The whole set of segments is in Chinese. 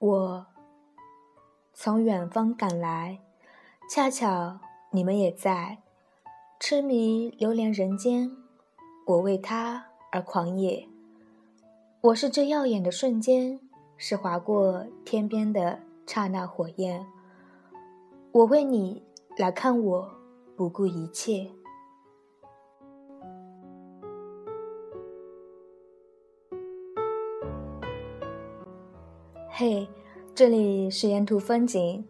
我从远方赶来，恰巧你们也在，痴迷流连人间，我为他而狂野。我是这耀眼的瞬间，是划过天边的刹那火焰。我为你来看，我不顾一切。嘿，这里是沿途风景。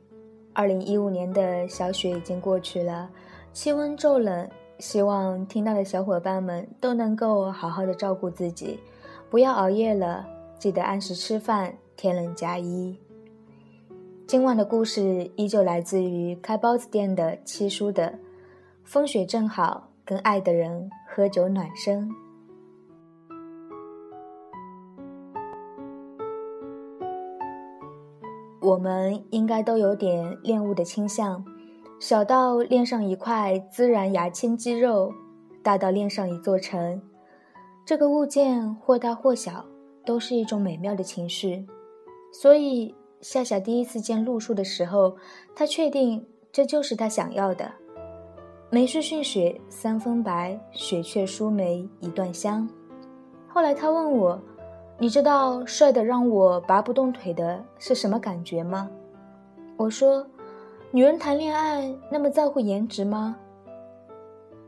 二零一五年的小雪已经过去了，气温骤冷，希望听到的小伙伴们都能够好好的照顾自己，不要熬夜了，记得按时吃饭，天冷加衣。今晚的故事依旧来自于开包子店的七叔的，风雪正好，跟爱的人喝酒暖身。我们应该都有点恋物的倾向，小到恋上一块孜然牙签肌肉，大到恋上一座城。这个物件或大或小，都是一种美妙的情绪。所以夏夏第一次见陆叔的时候，他确定这就是他想要的。梅树逊雪三分白，雪却输梅一段香。后来他问我。你知道帅的让我拔不动腿的是什么感觉吗？我说，女人谈恋爱那么在乎颜值吗？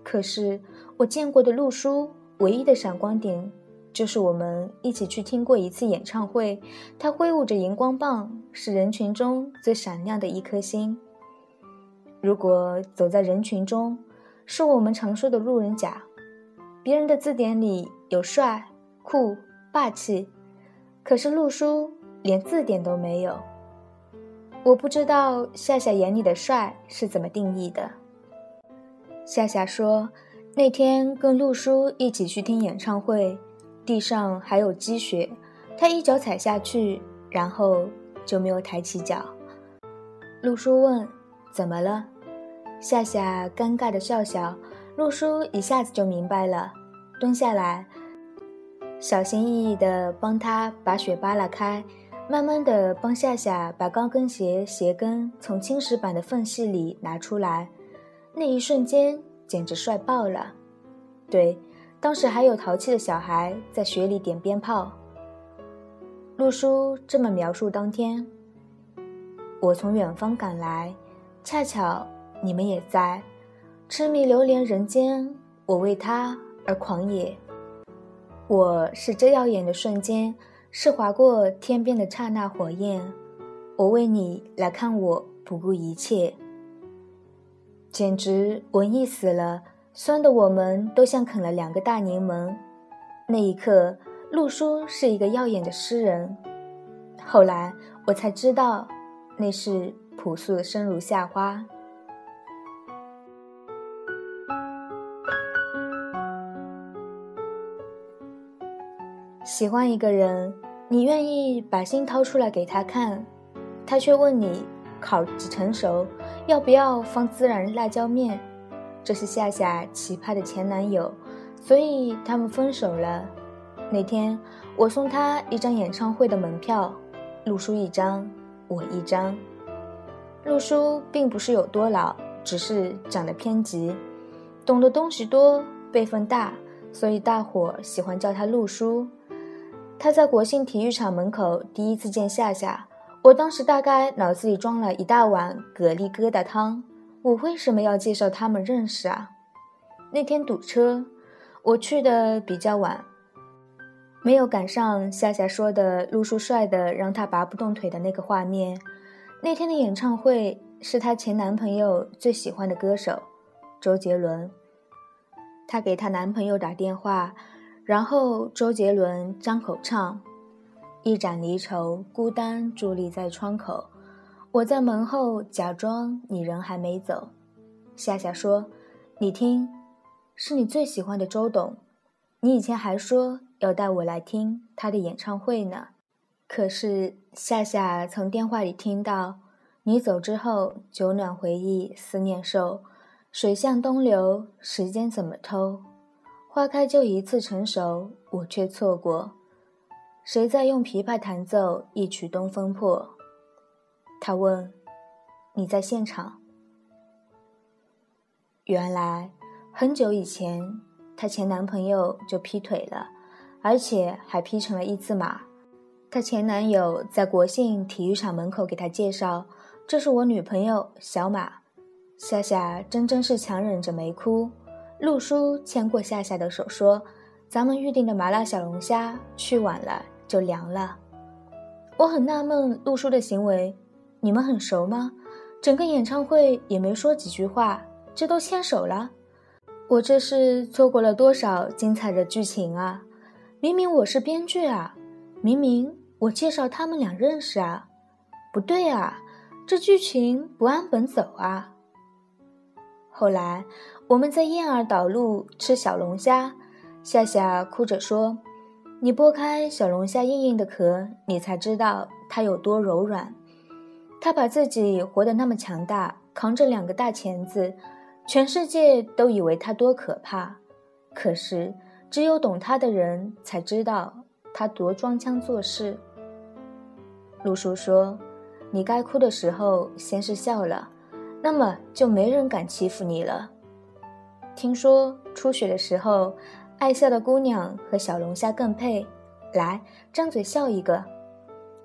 可是我见过的陆叔唯一的闪光点，就是我们一起去听过一次演唱会，他挥舞着荧光棒，是人群中最闪亮的一颗星。如果走在人群中，是我们常说的路人甲，别人的字典里有帅、酷。霸气，可是陆叔连字典都没有。我不知道夏夏眼里的帅是怎么定义的。夏夏说，那天跟陆叔一起去听演唱会，地上还有积雪，他一脚踩下去，然后就没有抬起脚。陆叔问：“怎么了？”夏夏尴尬的笑笑，陆叔一下子就明白了，蹲下来。小心翼翼地帮他把雪扒拉开，慢慢地帮夏夏把高跟鞋鞋跟从青石板的缝隙里拿出来。那一瞬间简直帅爆了！对，当时还有淘气的小孩在雪里点鞭炮。陆叔这么描述当天：我从远方赶来，恰巧你们也在，痴迷流连人间，我为他而狂野。我是这耀眼的瞬间，是划过天边的刹那火焰。我为你来看，我不顾一切，简直文艺死了，酸的我们都像啃了两个大柠檬。那一刻，陆叔是一个耀眼的诗人。后来我才知道，那是朴素的生如夏花。喜欢一个人，你愿意把心掏出来给他看，他却问你烤几成熟，要不要放孜然辣椒面？这是夏夏奇葩的前男友，所以他们分手了。那天我送他一张演唱会的门票，陆叔一张，我一张。陆叔并不是有多老，只是长得偏急，懂的东西多，辈分大，所以大伙喜欢叫他陆叔。他在国信体育场门口第一次见夏夏，我当时大概脑子里装了一大碗蛤蜊疙瘩汤。我为什么要介绍他们认识啊？那天堵车，我去的比较晚，没有赶上夏夏说的陆叔帅的让他拔不动腿的那个画面。那天的演唱会是她前男朋友最喜欢的歌手周杰伦，她给她男朋友打电话。然后周杰伦张口唱：“一盏离愁，孤单伫立在窗口。我在门后假装你人还没走。”夏夏说：“你听，是你最喜欢的周董。你以前还说要带我来听他的演唱会呢。可是夏夏从电话里听到你走之后，酒暖回忆，思念瘦，水向东流，时间怎么偷？”花开就一次成熟，我却错过。谁在用琵琶弹奏一曲《东风破》？他问：“你在现场？”原来很久以前，她前男朋友就劈腿了，而且还劈成了一字马。她前男友在国信体育场门口给她介绍：“这是我女朋友小马。”夏夏真真是强忍着没哭。陆叔牵过夏夏的手说：“咱们预定的麻辣小龙虾去晚了。”就凉了。我很纳闷陆叔的行为，你们很熟吗？整个演唱会也没说几句话，这都牵手了。我这是错过了多少精彩的剧情啊！明明我是编剧啊，明明我介绍他们俩认识啊，不对啊，这剧情不按本走啊。后来我们在燕儿岛路吃小龙虾，夏夏哭着说。你剥开小龙虾硬硬的壳，你才知道它有多柔软。他把自己活得那么强大，扛着两个大钳子，全世界都以为他多可怕。可是，只有懂他的人才知道他多装腔作势。陆叔说：“你该哭的时候先是笑了，那么就没人敢欺负你了。”听说初雪的时候。爱笑的姑娘和小龙虾更配，来张嘴笑一个。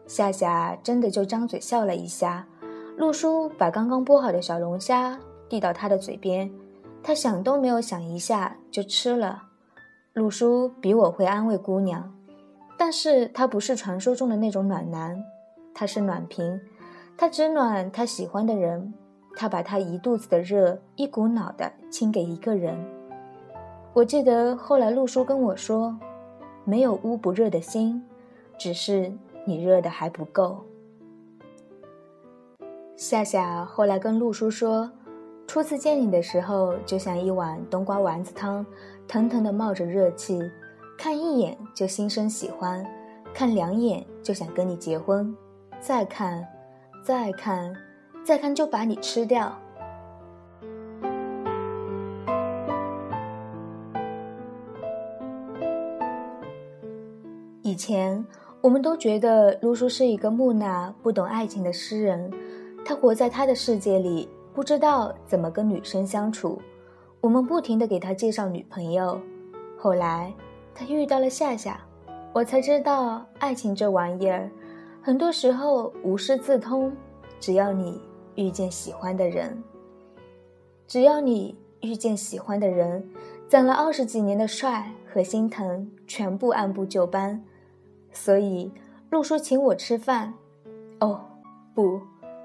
夏夏真的就张嘴笑了一下。陆叔把刚刚剥好的小龙虾递到他的嘴边，他想都没有想一下就吃了。陆叔比我会安慰姑娘，但是他不是传说中的那种暖男，他是暖瓶，他只暖他喜欢的人，他把他一肚子的热一股脑的倾给一个人。我记得后来陆叔跟我说：“没有捂不热的心，只是你热的还不够。”夏夏后来跟陆叔说：“初次见你的时候，就像一碗冬瓜丸子汤，腾腾的冒着热气，看一眼就心生喜欢，看两眼就想跟你结婚，再看，再看，再看就把你吃掉。”以前我们都觉得卢叔是一个木讷、不懂爱情的诗人，他活在他的世界里，不知道怎么跟女生相处。我们不停的给他介绍女朋友，后来他遇到了夏夏，我才知道爱情这玩意儿，很多时候无师自通。只要你遇见喜欢的人，只要你遇见喜欢的人，攒了二十几年的帅和心疼，全部按部就班。所以，陆叔请我吃饭，哦，不，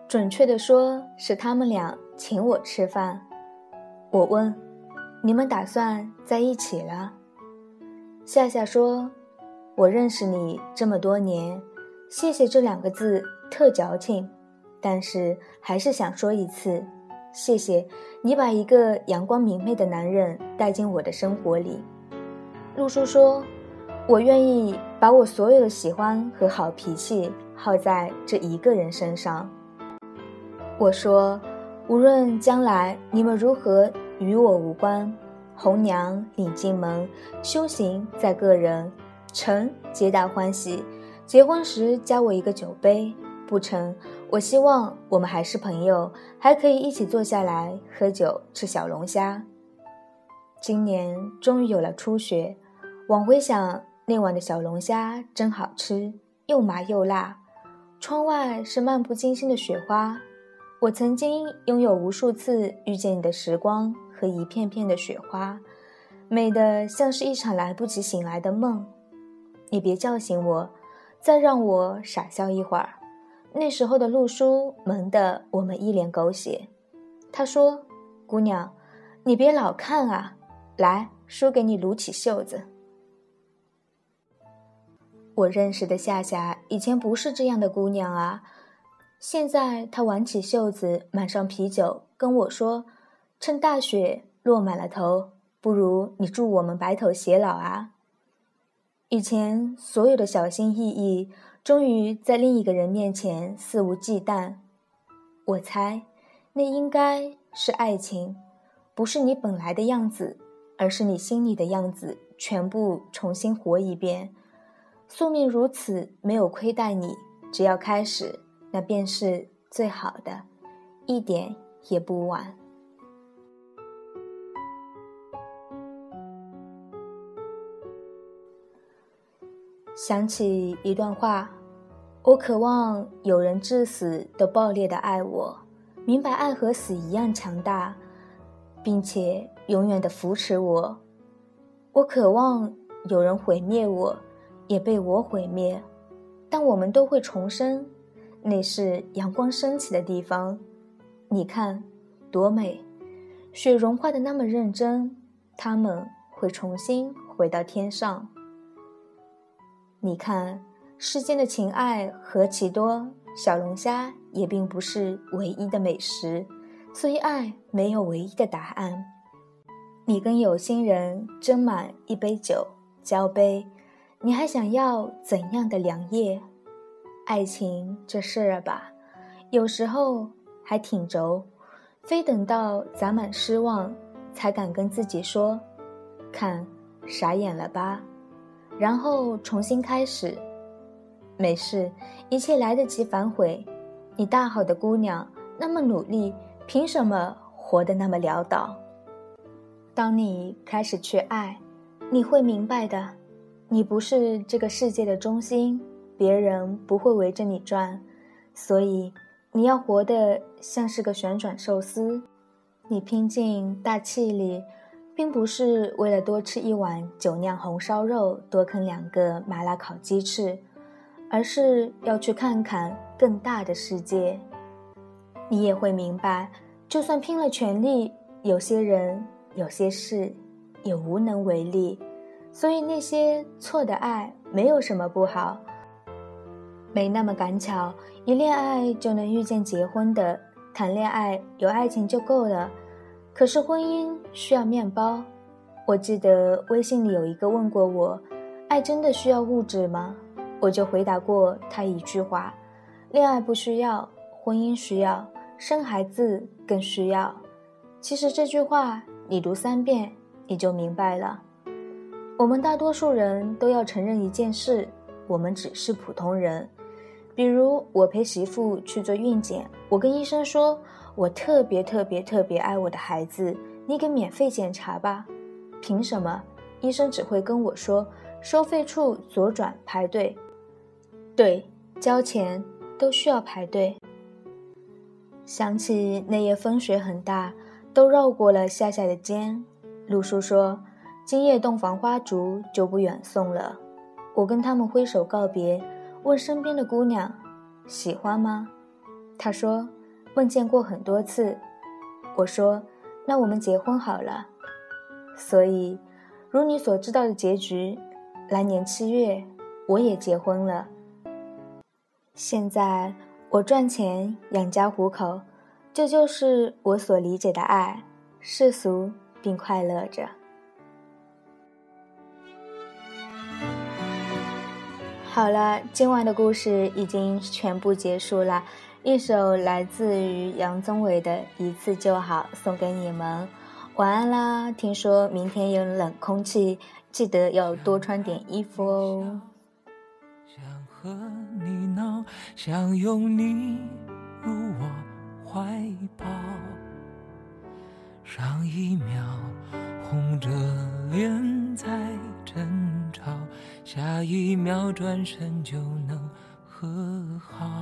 准确的说是他们俩请我吃饭。我问：“你们打算在一起了？”夏夏说：“我认识你这么多年，谢谢这两个字特矫情，但是还是想说一次，谢谢你把一个阳光明媚的男人带进我的生活里。”陆叔说。我愿意把我所有的喜欢和好脾气耗在这一个人身上。我说，无论将来你们如何，与我无关。红娘领进门，修行在个人，成皆大欢喜。结婚时加我一个酒杯，不成，我希望我们还是朋友，还可以一起坐下来喝酒吃小龙虾。今年终于有了初雪，往回想。那晚的小龙虾真好吃，又麻又辣。窗外是漫不经心的雪花。我曾经拥有无数次遇见你的时光和一片片的雪花，美得像是一场来不及醒来的梦。你别叫醒我，再让我傻笑一会儿。那时候的陆叔萌得我们一脸狗血。他说：“姑娘，你别老看啊，来，叔给你撸起袖子。”我认识的夏夏以前不是这样的姑娘啊，现在她挽起袖子，满上啤酒，跟我说：“趁大雪落满了头，不如你助我们白头偕老啊。”以前所有的小心翼翼，终于在另一个人面前肆无忌惮。我猜，那应该是爱情，不是你本来的样子，而是你心里的样子，全部重新活一遍。宿命如此，没有亏待你，只要开始，那便是最好的，一点也不晚。想起一段话，我渴望有人至死都爆裂的爱我，明白爱和死一样强大，并且永远的扶持我。我渴望有人毁灭我，也被我毁灭，但我们都会重生，那是阳光升起的地方。你看，多美！雪融化的那么认真，他们会重新回到天上。你看，世间的情爱何其多，小龙虾也并不是唯一的美食，所以爱没有唯一的答案。你跟有心人斟满一杯酒，交杯，你还想要怎样的良夜？爱情这事儿吧，有时候还挺轴，非等到攒满失望，才敢跟自己说：“看，傻眼了吧？”然后重新开始。没事，一切来得及反悔。你大好的姑娘，那么努力，凭什么活得那么潦倒？当你开始去爱，你会明白的。你不是这个世界的中心，别人不会围着你转，所以你要活得像是个旋转寿司。你拼尽大气力，并不是为了多吃一碗酒酿红烧肉，多啃两个麻辣烤鸡翅，而是要去看看更大的世界。你也会明白，就算拼了全力，有些人。有些事也无能为力，所以那些错的爱没有什么不好。没那么赶巧，一恋爱就能遇见结婚的，谈恋爱有爱情就够了。可是婚姻需要面包。我记得微信里有一个问过我：“爱真的需要物质吗？”我就回答过他一句话：“恋爱不需要，婚姻需要，生孩子更需要。”其实这句话。你读三遍，你就明白了。我们大多数人都要承认一件事：我们只是普通人。比如，我陪媳妇去做孕检，我跟医生说：“我特别特别特别爱我的孩子，你给免费检查吧。”凭什么？医生只会跟我说：“收费处左转排队。”对，交钱都需要排队。想起那夜风雪很大。都绕过了夏夏的肩，陆叔说：“今夜洞房花烛就不远送了。”我跟他们挥手告别，问身边的姑娘：“喜欢吗？”她说：“梦见过很多次。”我说：“那我们结婚好了。”所以，如你所知道的结局，来年七月我也结婚了。现在我赚钱养家糊口。这就是我所理解的爱，世俗并快乐着。好了，今晚的故事已经全部结束了。一首来自于杨宗纬的《一次就好》送给你们，晚安啦！听说明天有冷空气，记得要多穿点衣服哦。想和你闹，想拥你入我。怀抱，上一秒红着脸在争吵，下一秒转身就能和好。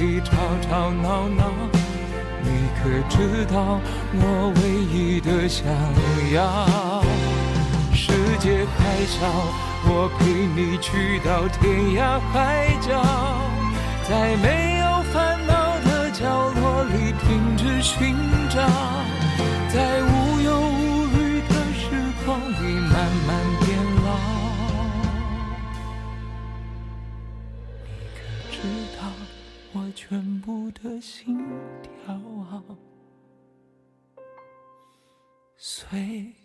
里吵吵闹闹。你可知道我唯一的想要？世界还小，我陪你去到天涯海角，在没有烦恼的角落里停止寻找，在无随。